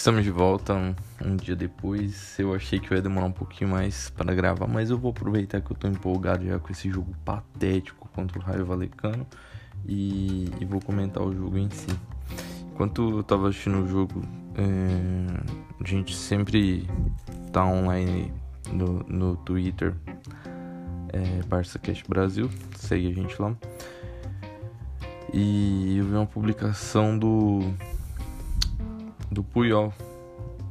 Estamos de volta um, um, dia depois. Eu achei que ia demorar um pouquinho mais para gravar, mas eu vou aproveitar que eu tô empolgado já com esse jogo patético contra o Raio Valecano e, e vou comentar o jogo em si. Enquanto eu tava assistindo o jogo, é, a gente sempre tá online no, no Twitter, é, BarçaCast Brasil, segue a gente lá. E eu vi uma publicação do do Puyol.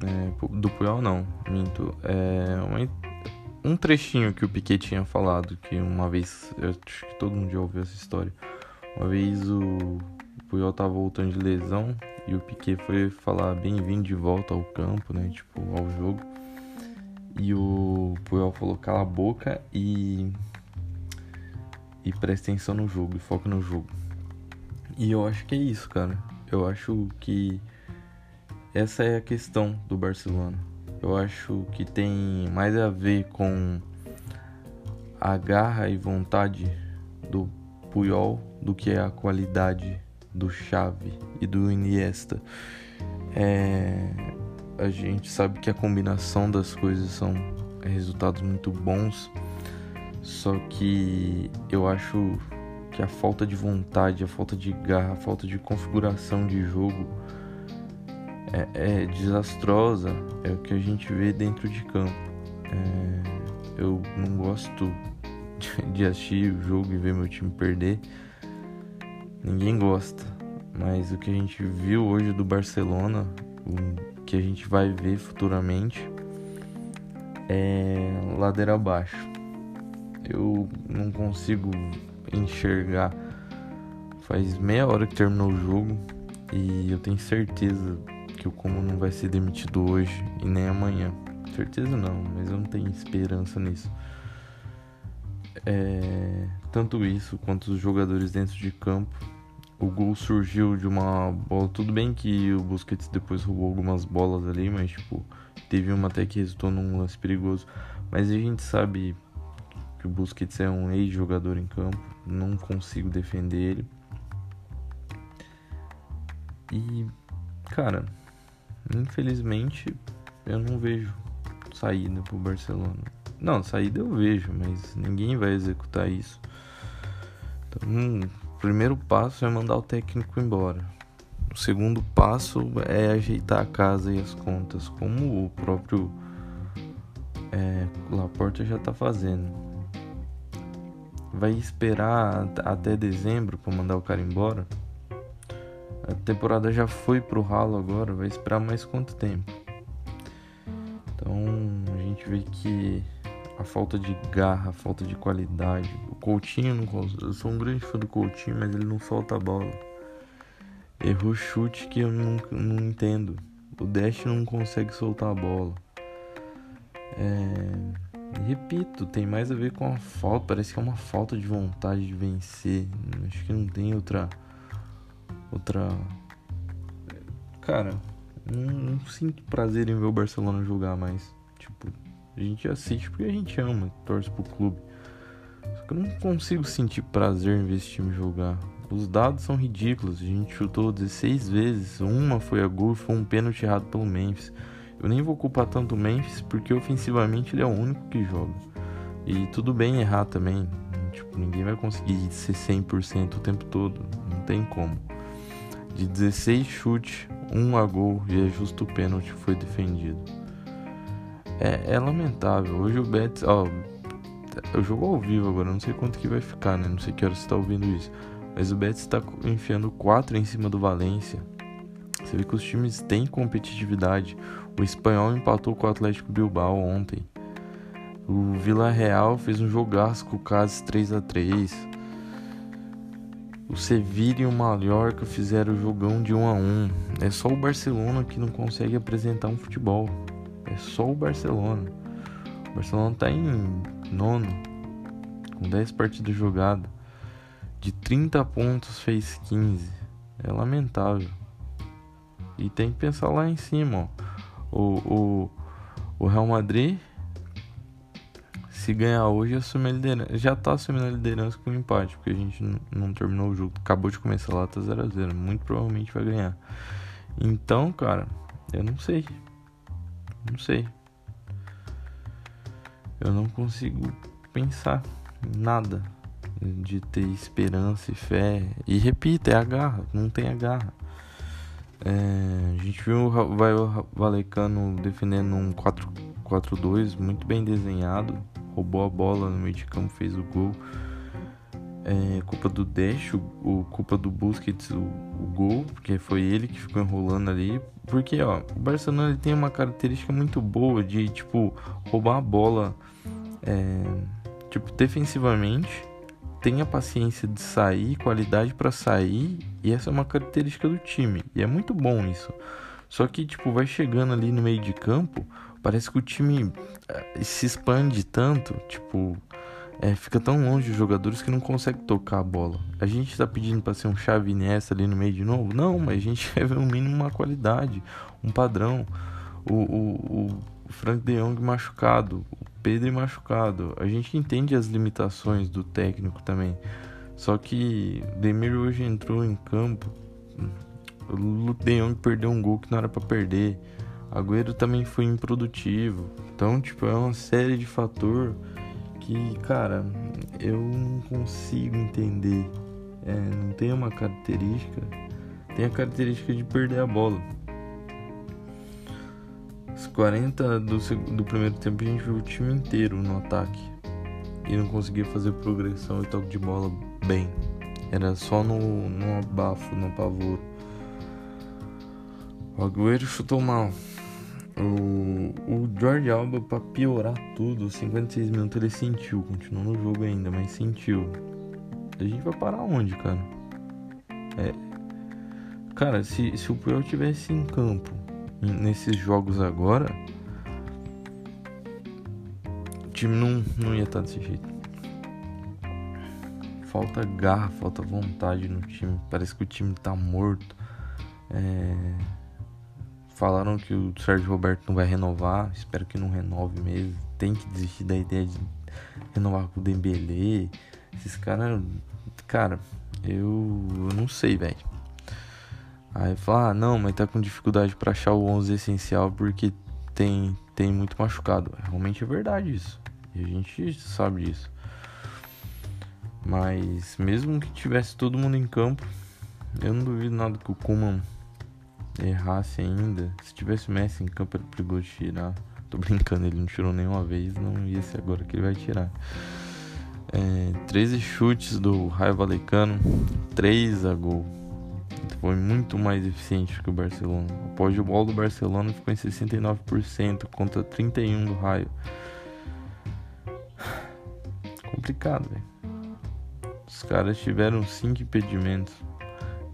É, do Puyol não, minto. É uma, um trechinho que o Piquet tinha falado, que uma vez, eu acho que todo mundo já ouviu essa história. Uma vez o Puyol tava voltando de lesão e o Piquet foi falar bem-vindo de volta ao campo, né? Tipo, ao jogo. E o Puyol falou cala a boca e e presta atenção no jogo e foca no jogo. E eu acho que é isso, cara. Eu acho que essa é a questão do Barcelona. Eu acho que tem mais a ver com a garra e vontade do Puyol do que a qualidade do Xavi e do Iniesta. É, a gente sabe que a combinação das coisas são resultados muito bons, só que eu acho que a falta de vontade, a falta de garra, a falta de configuração de jogo é, é desastrosa é o que a gente vê dentro de campo. É, eu não gosto de assistir o jogo e ver meu time perder. Ninguém gosta. Mas o que a gente viu hoje do Barcelona, o que a gente vai ver futuramente, é ladeira abaixo. Eu não consigo enxergar. Faz meia hora que terminou o jogo e eu tenho certeza que o Como não vai ser demitido hoje e nem amanhã. Certeza não, mas eu não tenho esperança nisso. É, tanto isso quanto os jogadores dentro de campo. O gol surgiu de uma bola. Tudo bem que o Busquets depois roubou algumas bolas ali, mas tipo, teve uma até que resultou num lance perigoso. Mas a gente sabe que o Busquets é um ex-jogador em campo, não consigo defender ele. E, cara, Infelizmente, eu não vejo saída pro Barcelona. Não, saída eu vejo, mas ninguém vai executar isso. Então, hum, o primeiro passo é mandar o técnico embora. O segundo passo é ajeitar a casa e as contas, como o próprio é, Laporta já está fazendo. Vai esperar até dezembro para mandar o cara embora? A temporada já foi pro ralo agora, vai esperar mais quanto tempo? Então a gente vê que a falta de garra, a falta de qualidade. O Coutinho não Eu sou um grande fã do Coutinho, mas ele não solta a bola. Errou chute que eu não, não entendo. O Dash não consegue soltar a bola. É... Repito, tem mais a ver com a falta. Parece que é uma falta de vontade de vencer. Acho que não tem outra outra. Cara, não, não, sinto prazer em ver o Barcelona jogar mais. Tipo, a gente assiste porque a gente ama, torce pro clube. Só que eu não consigo sentir prazer em ver esse time jogar. Os dados são ridículos. A gente chutou 16 vezes. Uma foi a gol foi um pênalti errado pelo Memphis. Eu nem vou culpar tanto o Memphis porque ofensivamente ele é o único que joga. E tudo bem errar também. Tipo, ninguém vai conseguir ser 100% o tempo todo. Não tem como. De 16 chutes, um a gol e é justo o pênalti foi defendido. É, é lamentável. Hoje o Betis, ó, eu jogo ao vivo agora, não sei quanto que vai ficar, né? Não sei que hora você tá ouvindo isso. Mas o Betis está enfiando 4 em cima do Valência. Você vê que os times têm competitividade. O espanhol empatou com o Atlético Bilbao ontem. O Vila Real fez um jogaço com o Cáceres 3 a 3 o Sevilla e o Mallorca fizeram o jogão de 1 a 1. É só o Barcelona que não consegue apresentar um futebol. É só o Barcelona. O Barcelona tá em nono, com 10 partidas jogadas. De 30 pontos fez 15. É lamentável. E tem que pensar lá em cima, ó. O, o, o Real Madrid se ganhar hoje, assume a liderança. Já tá assumindo a liderança com empate, porque a gente não, terminou o jogo. Acabou de começar lá, tá 0x0. Muito provavelmente vai ganhar. Então, cara, Eu não sei. Não sei. Eu não consigo pensar nada de ter esperança e fé. E repita, é a garra, não tem a garra. É, a gente viu o Valecano defendendo um 4-4-2 muito bem desenhado. Roubou a bola no meio de campo, fez o gol. É, culpa do Dash, o, o, culpa do Busquets, o, o, gol, porque foi ele que ficou enrolando ali. Porque ó, o Barcelona ele tem uma característica muito boa de tipo roubar a bola é, tipo defensivamente tenha paciência de sair, qualidade para sair, e essa é uma característica do time. E é muito bom isso. Só que tipo vai chegando ali no meio de campo, parece que o time eh, se expande tanto, tipo, é, fica tão longe os jogadores que não consegue tocar a bola. A gente tá pedindo para ser um chave nessa ali no meio de novo? Não, mas a gente quer ver no mínimo uma qualidade, um padrão. O, o, o Frank de Jong machucado, o Pedro machucado. A gente entende as limitações do técnico também. Só que Demir hoje entrou em campo. O De Jong perdeu um gol que não era para perder. Agüero também foi improdutivo. Então, tipo, é uma série de fator que, cara, eu não consigo entender. É, não tem uma característica. Tem a característica de perder a bola. Os 40 do, do primeiro tempo a gente viu o time inteiro no ataque. E não conseguia fazer progressão e toque de bola bem. Era só no, no abafo, no pavor. O Agüero chutou mal. O, o George Alba, pra piorar tudo, 56 minutos ele sentiu. Continuou no jogo ainda, mas sentiu. A gente vai parar onde, cara? É. Cara, se, se o Puyol tivesse em campo nesses jogos agora, o time não, não ia estar desse jeito. Falta garra, falta vontade no time. Parece que o time tá morto. É... Falaram que o Sérgio Roberto não vai renovar. Espero que não renove mesmo. Tem que desistir da ideia de renovar com o Dembele. Esses caras. Cara, eu, eu não sei, velho. Aí fala, ah, não, mas tá com dificuldade para achar o 11 essencial porque tem, tem muito machucado. Realmente é verdade isso. E a gente sabe disso. Mas mesmo que tivesse todo mundo em campo, eu não duvido nada que o Kuman errasse ainda. Se tivesse o Messi em campo, era perigoso tirar. Tô brincando, ele não tirou nenhuma vez, não ia ser agora que ele vai tirar. É, 13 chutes do Raio Valecano, 3 a gol foi muito mais eficiente que o Barcelona. O bola do Barcelona ficou em 69% contra 31% do Raio. Complicado, velho. Os caras tiveram 5 impedimentos.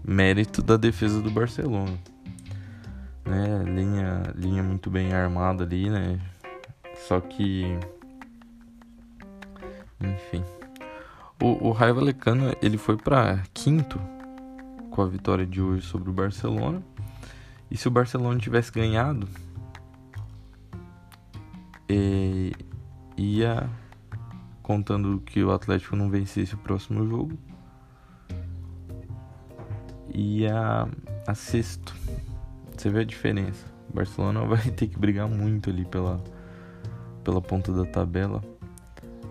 Mérito da defesa do Barcelona. Né? Linha, linha muito bem armada ali, né? Só que. Enfim. O, o Raio Valecano ele foi para quinto com a vitória de hoje sobre o Barcelona. E se o Barcelona tivesse ganhado, é, ia contando que o Atlético não vencesse o próximo jogo, ia a sexto. Você vê a diferença. O Barcelona vai ter que brigar muito ali pela, pela ponta da tabela.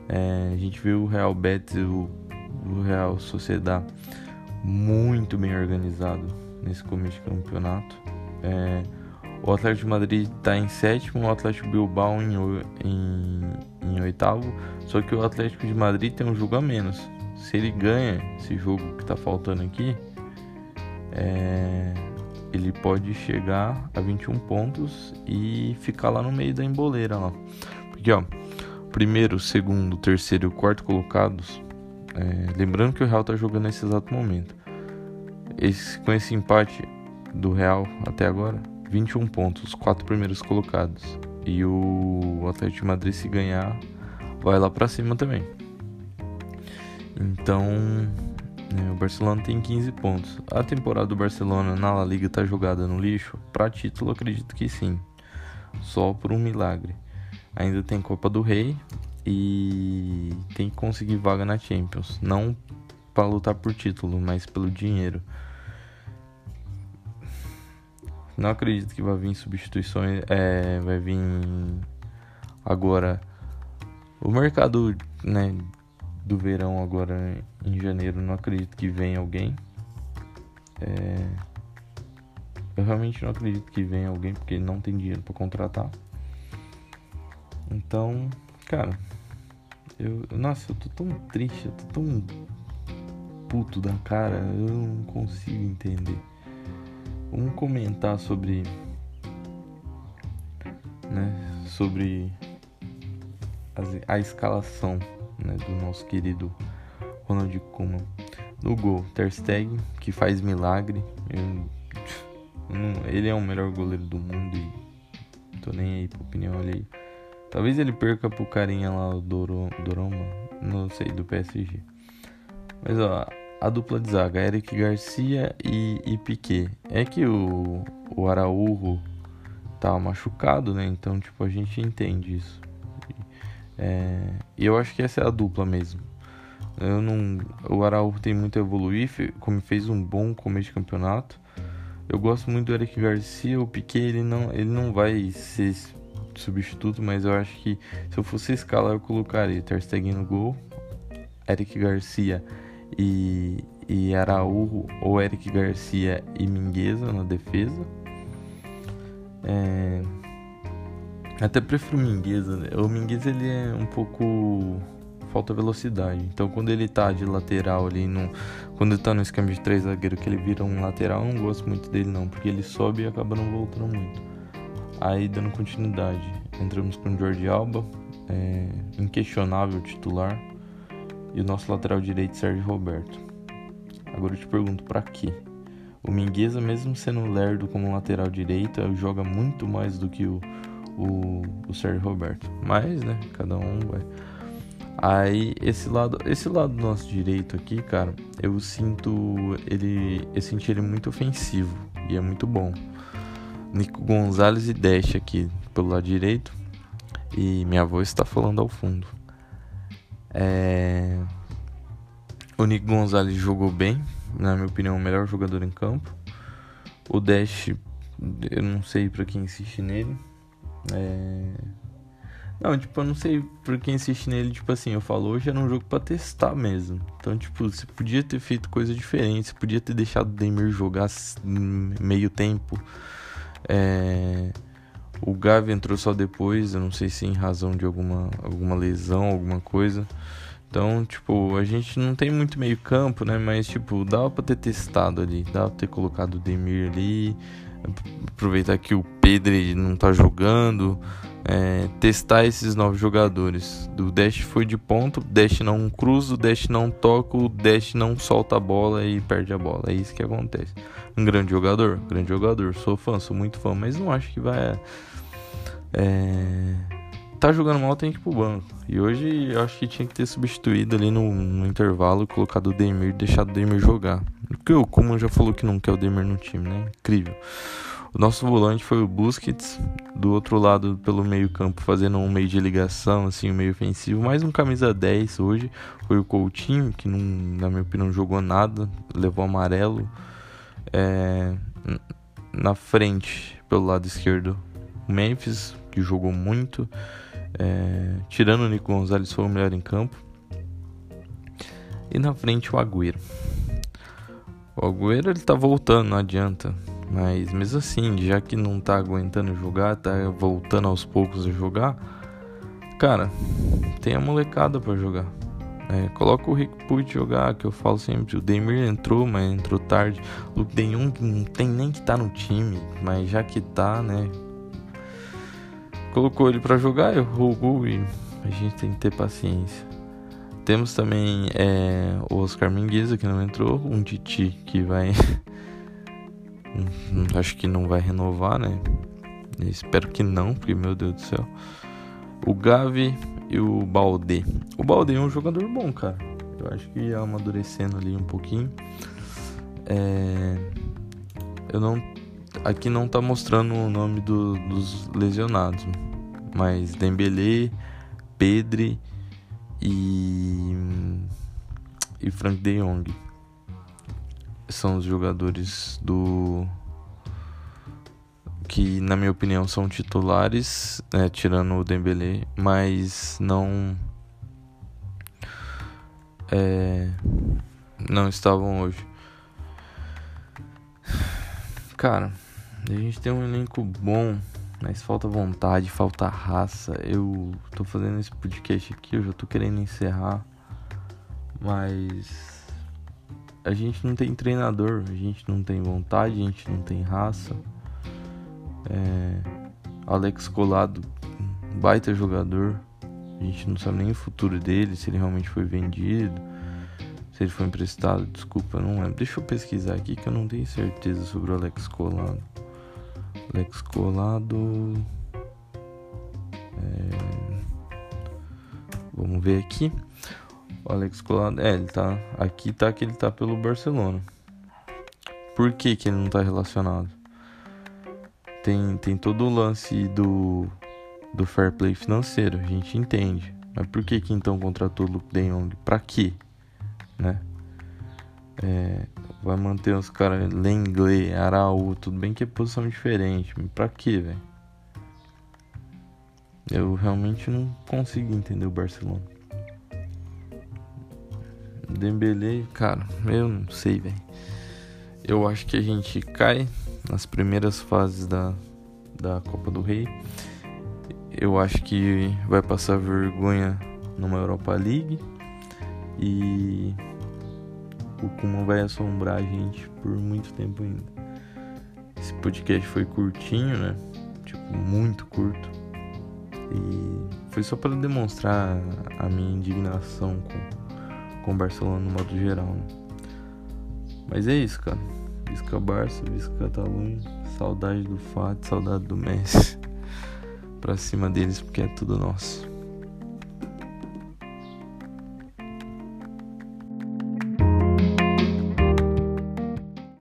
É, a gente viu o Real Betis e o, o Real Sociedad muito bem organizado nesse começo de campeonato. É, o Atlético de Madrid está em sétimo, o Atlético Bilbao em, em, em, oitavo. Só que o Atlético de Madrid tem um jogo a menos. Se ele ganha esse jogo que está faltando aqui, é, ele pode chegar a 21 pontos e ficar lá no meio da emboleira lá. Porque ó, primeiro, segundo, terceiro e quarto colocados é, lembrando que o Real está jogando nesse exato momento. Esse, com esse empate do Real até agora, 21 pontos, os quatro primeiros colocados. E o Atlético de Madrid, se ganhar, vai lá para cima também. Então, o Barcelona tem 15 pontos. A temporada do Barcelona na La Liga tá jogada no lixo? Para título, acredito que sim. Só por um milagre. Ainda tem Copa do Rei, e tem que conseguir vaga na Champions, não para lutar por título, mas pelo dinheiro. não acredito que vai vir substituições. É, vai vir agora o mercado né, do verão agora em janeiro. Não acredito que venha alguém. É, eu realmente não acredito que venha alguém porque não tem dinheiro para contratar. Então, cara, eu, nossa, eu tô tão triste, eu tô tão puto da cara, eu não consigo entender. Vamos comentar sobre né, sobre a, a escalação né, do nosso querido Ronald Koeman. No gol, Ter Stegen, que faz milagre. Eu, ele é o melhor goleiro do mundo e tô nem aí pra opinião alheia. Talvez ele perca pro carinha lá, o Doro, Doroma, não sei, do PSG. Mas ó, a dupla de zaga, Eric Garcia e, e Piquet. É que o, o Araújo tá machucado, né? Então, tipo, a gente entende isso. É, e eu acho que essa é a dupla mesmo. Eu não, o Araújo tem muito a evoluir, como fez um bom começo de campeonato. Eu gosto muito do Eric Garcia, o Piquet ele não, ele não vai ser substituto, mas eu acho que se eu fosse escalar eu colocaria Ter Stegen no gol, Eric Garcia e, e Araújo ou Eric Garcia e Mingueza na defesa. É, até prefiro o Mingueza. Né? O Mingueza ele é um pouco falta velocidade. Então quando ele tá de lateral ali no quando ele tá no esquema de três zagueiros que ele vira um lateral, eu não gosto muito dele não, porque ele sobe e acaba não voltando muito. Aí dando continuidade, entramos com o Jordi Alba, é, inquestionável titular, e o nosso lateral direito Sérgio Roberto. Agora eu te pergunto para quê? O Mingueza, mesmo sendo lerdo como lateral direito, joga muito mais do que o, o, o Sérgio Roberto. Mas, né, cada um vai. Aí esse lado, esse lado do nosso direito aqui, cara, eu sinto ele, eu senti ele muito ofensivo e é muito bom. Nico Gonzalez e Dash aqui pelo lado direito e minha voz está falando ao fundo. É... O Nico Gonzalez jogou bem, na minha opinião, o melhor jogador em campo. O Dash, eu não sei para quem insiste nele. É... Não, tipo, eu não sei por quem insiste nele, tipo assim, eu falo, hoje era um jogo para testar mesmo. Então, tipo, você podia ter feito coisa diferente, você podia ter deixado o Demir jogar meio tempo. É... O Gavi entrou só depois, eu não sei se em razão de alguma, alguma lesão, alguma coisa. Então, tipo, a gente não tem muito meio campo, né? Mas, tipo, dava pra ter testado ali, dava pra ter colocado o Demir ali, aproveitar que o Pedro não tá jogando, é, testar esses novos jogadores. Do Dash foi de ponto, o Dash não cruza, o Dash não toca, o Dash não solta a bola e perde a bola. É isso que acontece. Um grande jogador, grande jogador. Sou fã, sou muito fã, mas não acho que vai. É, tá jogando mal, tem que ir pro banco. E hoje eu acho que tinha que ter substituído ali no, no intervalo, colocado o Demir deixado o Demir jogar. Porque o Como já falou que não quer o Demir no time, né? Incrível. O nosso volante foi o Busquets, do outro lado pelo meio-campo, fazendo um meio de ligação, assim, um meio ofensivo. Mais um camisa 10 hoje foi o Coutinho, que não, na minha opinião não jogou nada, levou amarelo. É, na frente, pelo lado esquerdo, o Memphis, que jogou muito. É, tirando o Nico Gonzalez, foi o melhor em campo. E na frente o Agüero. O Agüero ele tá voltando, não adianta. Mas mesmo assim, já que não tá aguentando jogar, tá voltando aos poucos a jogar, cara, tem a molecada para jogar. É, coloca o Rick Puig jogar, que eu falo sempre. O Demir entrou, mas entrou tarde. O Denhung não tem nem que tá no time, mas já que tá, né? Colocou ele para jogar, errou o gol e a gente tem que ter paciência. Temos também é, o Oscar Mingueza que não entrou, um Titi que vai Hum, acho que não vai renovar, né? espero que não, porque meu Deus do céu. O Gavi e o Balde. O Balde é um jogador bom, cara. Eu acho que ia amadurecendo ali um pouquinho. É... Eu não. Aqui não tá mostrando o nome do, dos lesionados. Mas Dembele, Pedri e. E Frank de Jong são os jogadores do que na minha opinião são titulares, né, tirando o Dembélé, mas não é, não estavam hoje. Cara, a gente tem um elenco bom, mas falta vontade, falta raça. Eu tô fazendo esse podcast aqui, eu já tô querendo encerrar, mas a gente não tem treinador, a gente não tem vontade, a gente não tem raça. É, Alex Colado, baita jogador. A gente não sabe nem o futuro dele, se ele realmente foi vendido, se ele foi emprestado, desculpa, não lembro. Deixa eu pesquisar aqui que eu não tenho certeza sobre o Alex Colado. Alex Colado. É, vamos ver aqui. O Alex Colado. É, ele tá. Aqui tá que ele tá pelo Barcelona. Por que, que ele não tá relacionado? Tem, tem todo o lance do, do fair play financeiro, a gente entende. Mas por que que então contratou o Luke De Jong? Pra quê? Né? É, vai manter os caras Lenglet, Araú, tudo bem que é posição diferente, pra quê, velho? Eu realmente não consigo entender o Barcelona. Dembele, cara, eu não sei, velho. Eu acho que a gente cai nas primeiras fases da, da Copa do Rei. Eu acho que vai passar vergonha numa Europa League. E o Kuma vai assombrar a gente por muito tempo ainda. Esse podcast foi curtinho, né? Tipo, muito curto. E foi só para demonstrar a minha indignação com, com o Barcelona no modo geral. Né? Mas é isso, cara. Visca Barça, Visca Catalunha. Saudade do Fat, saudade do Messi. pra cima deles, porque é tudo nosso.